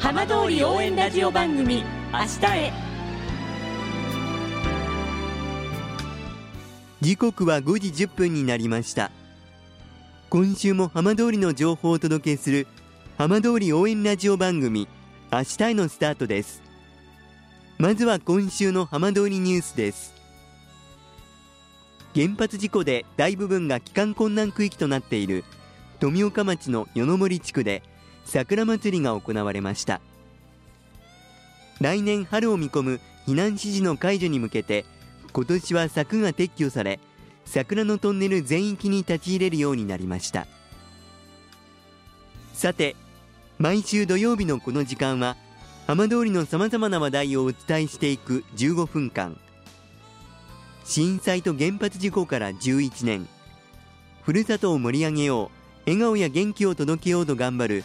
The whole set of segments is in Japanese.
浜通り応援ラジオ番組「明日へ」時刻は5時10分になりました。今週も浜通りの情報をお届けする浜通り応援ラジオ番組明日へのスタートです。まずは今週の浜通りニュースです。原発事故で大部分が帰還困難区域となっている富岡町の与野森地区で桜祭りが行われました。来年春を見込む避難指示の解除に向けて今年は柵が撤去され桜のトンネル全域に立ち入れるようになりました。さて毎週土曜日のこの時間は浜通りのさまざまな話題をお伝えしていく15分間。震災と原発事故から11年。ふるさとを盛り上げよう笑顔や元気を届けようと頑張る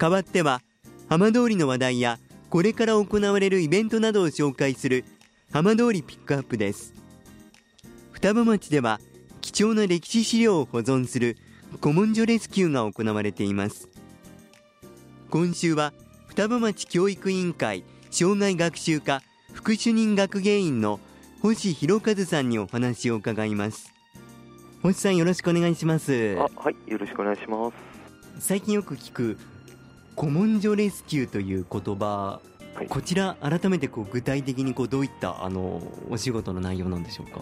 代わっては浜通りの話題やこれから行われるイベントなどを紹介する浜通りピックアップです。双葉町では貴重な歴史資料を保存する古文書レスキューが行われています。今週は双葉町教育委員会障害学習課副主任学芸員の星博和さんにお話を伺います。星さんよろしくお願いします。あはいよろしくお願いします。最近よく聞く古文書レスキューという言葉、はい、こちら改めてこう具体的にこうどういったあのお仕事の内容なんでしょうか？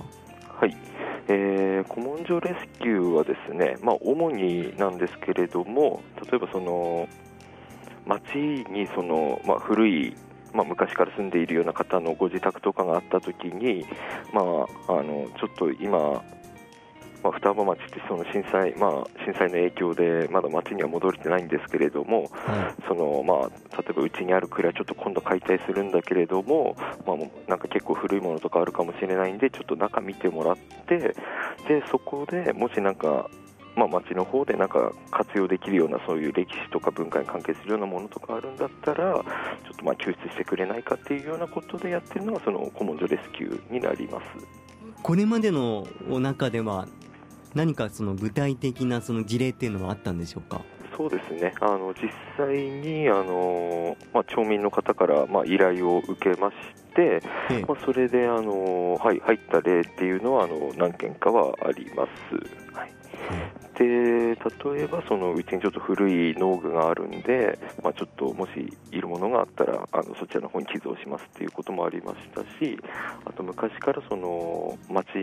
はい、えー、古文書レスキューはですね、まあ、主になんですけれども例えばその町にその、まあ、古いまあ、昔から住んでいるような方のご自宅とかがあったときに、まあ、あのちょっと今、まあ、双葉町ってその震災、まあ、震災の影響でまだ町には戻れてないんですけれども、はい、そのまあ、例えばうちにある蔵ちょっと今度解体するんだけれども、まあ、なんか結構古いものとかあるかもしれないんでちょっと中見てもらってでそこでもしなんかまあ、町の方でなんか活用できるようなそういう歴史とか文化に関係するようなものとかあるんだったらちょっとまあ救出してくれないかっていうようなことでやってるのがその古文書レスキューになります。これまでの中では何かその具体的なその事例っていうのはあったんでしょうか？そうですね。あの実際にあの、まあ、町民の方から、まあ、依頼を受けまして、ええ、まあ、それであの、はい、入った例っていうのはあの何件かはあります。で例えばそのうちにちょっと古い農具があるんで、まあ、ちょっともしいるものがあったらあのそちらの方に寄贈しますっていうこともありましたしあと昔からその町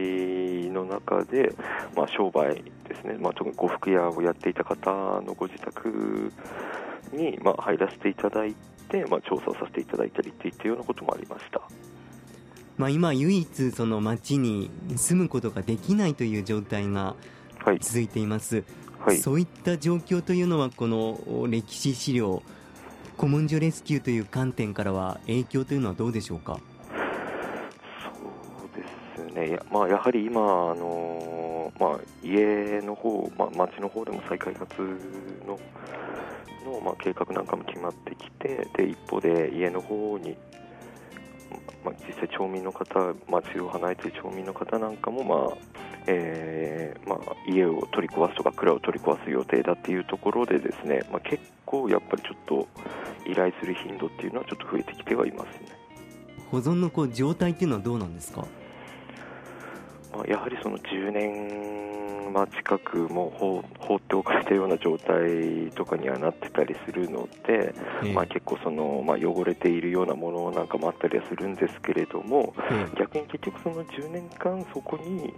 の中で、まあ、商売ですね、まあ、特に呉服屋をやっていた方のご自宅に、ま、入らせていただいて、ま、調査をさせていただいたりっていったようなこともありました。ま、今唯一その町に住むことができないという状態が続いています、はい、そういった状況というのはこの歴史資料古文書レスキューという観点からは影響というのはどうでしょうか？そうですね。や,、まあ、やはり今、あのまあ、家の方、まあ、町の方でも再開発のの、まあ、計画なんかも決まってきてで一方で家の方にまあ、実際、町民の方、町を離れている町民の方なんかも、まあえーまあ、家を取り壊すとか蔵を取り壊す予定だっていうところでですね、まあ、結構やっぱりちょっと依頼する頻度っていうのはちょっと増えてきてはいますね。保存のこう状態っていうのはどうなんですか、やはりその10年、まあ、近くも放放っておかれたような状態とかにはなってたりするので、えー、まあ、結構その、まあ、汚れているようなものなんかもあったりはするんですけれども、えー、逆に結局その10年間そこに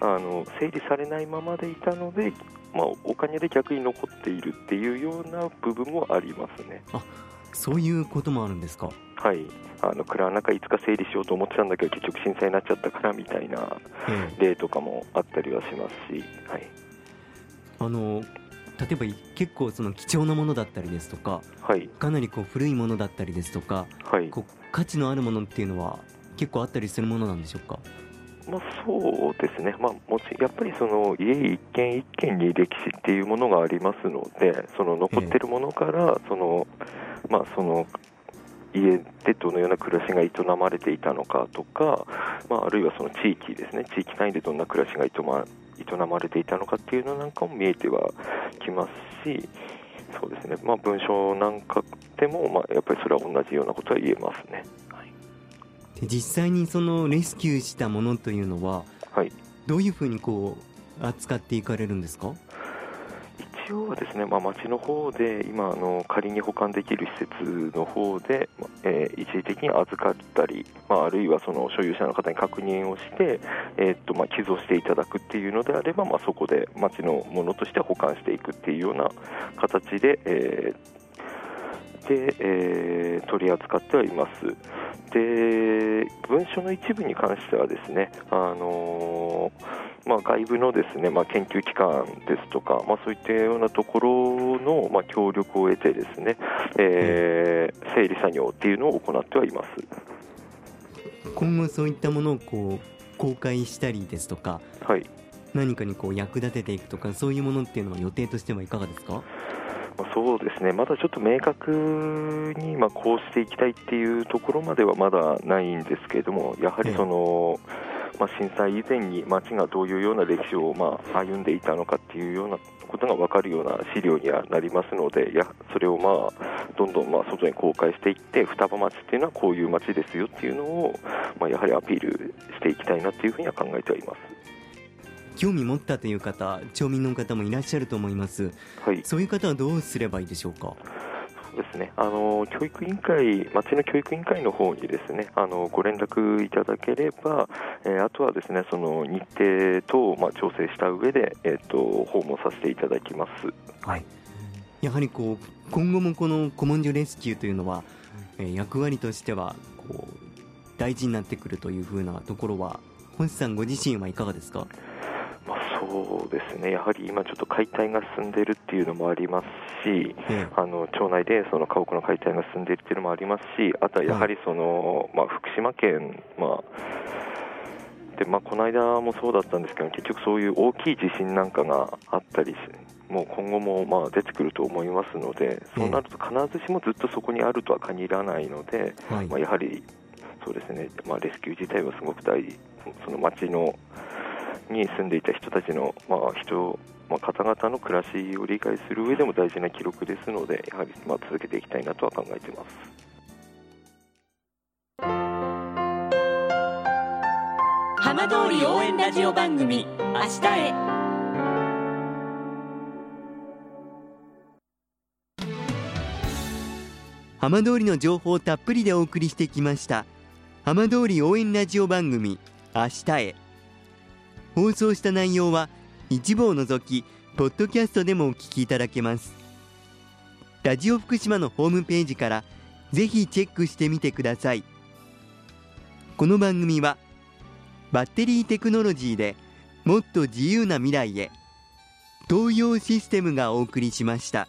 あの整理されないままでいたので、まあ、お金で逆に残っているっていうような部分もありますね。あそういうこともあるんですか？はい。あの蔵の中いつか整理しようと思ってたんだけど結局震災になっちゃったからみたいな例とかもあったりはしますし、はい、あの例えば結構その貴重なものだったりですとかはい。かなりこう古いものだったりですとかはい。こう価値のあるものっていうのは結構あったりするものなんでしょうか？まあ、そうですね、まあ、もちやっぱりその家一軒一軒に歴史っていうものがありますので、その残ってるものから、そのまあ、その家でどのような暮らしが営まれていたのかとか、まあ、あるいはその地域ですね、地域単位でどんな暮らしが営ま営まれていたのかっていうのなんかも見えてはきますし、そうですね、まあ、文章なんかでも、まあ、やっぱりそれは同じようなことは言えますね。はいで実際にそのレスキューしたものというのははいどういうふうにこう扱っていかれるんですか？一応はですね、まあ、町の方で今あの、仮に保管できる施設の方で、まえー一時的に預かったり、まあ、あるいはその所有者の方に確認をして、えーっとまあ、寄贈していただくっていうのであれば、まあ、そこで町のものとして保管していくっていうような形で、えーでえー取り扱ってはいます。で文書の一部に関してはですね、あのーまあ、外部のですね、まあ、研究機関ですとか、まあ、そういったようなところの、まあ、協力を得てですね、えー整理作業っていうのを行ってはいます。今後そういったものをこう公開したりですとかはい何かにこう役立てていくとかそういうものっていうのは予定としてはいかがですか？まあそうですね、まだちょっと明確にまあこうしていきたいっていうところまではまだないんですけれども、やはりその、まあ、震災以前に町がどういうような歴史をまあ歩んでいたのかっていうようなことが分かるような資料にはなりますので、やそれをまあどんどんまあ外に公開していって、双葉町っていうのはこういう町ですよっていうのを、まあ、やはりアピールしていきたいなっていうふうには考えてはいます。興味持ったという方町民の方もいらっしゃると思います。はい。そういう方はどうすればいいでしょうか？そうですね、あの教育委員会、町の教育委員会の方にですねあのご連絡いただければ、えーあとはですねその日程等をまあ調整した上で、えっと訪問させていただきます。はい。やはりこう今後もこの古文書レスキューというのは、えー役割としてはこう大事になってくるというふうなところは星さんご自身はいかがですか？まあ、そうですね、やはり今、ちょっと解体が進んでいるっていうのもありますし、えあの町内でその家屋の解体が進んでいるっていうのもありますし、あとはやはりその、まあ、福島県、まあでまあ、この間もそうだったんですけど、結局そういう大きい地震なんかがあったりし、もう今後もまあ出てくると思いますので、そうなると必ずしもずっとそこにあるとは限らないので、えはい。まあ、やはりそうですね、まあ、レスキュー自体はすごく大事、その町のに住んでいた人たちの、まあ人まあ、方々の暮らしを理解する上でも大事な記録ですので、やはりまあ続けていきたいなとは考えています。浜通り応援ラジオ番組「明日へ」浜通りの情報をたっぷりでお送りしてきました。浜通り応援ラジオ番組明日へ放送した内容は一部を除きポッドキャストでもお聞きいただけます。ラジオ福島のホームページからぜひチェックしてみてください。この番組はバッテリーテクノロジーでもっと自由な未来へ東洋システムがお送りしました。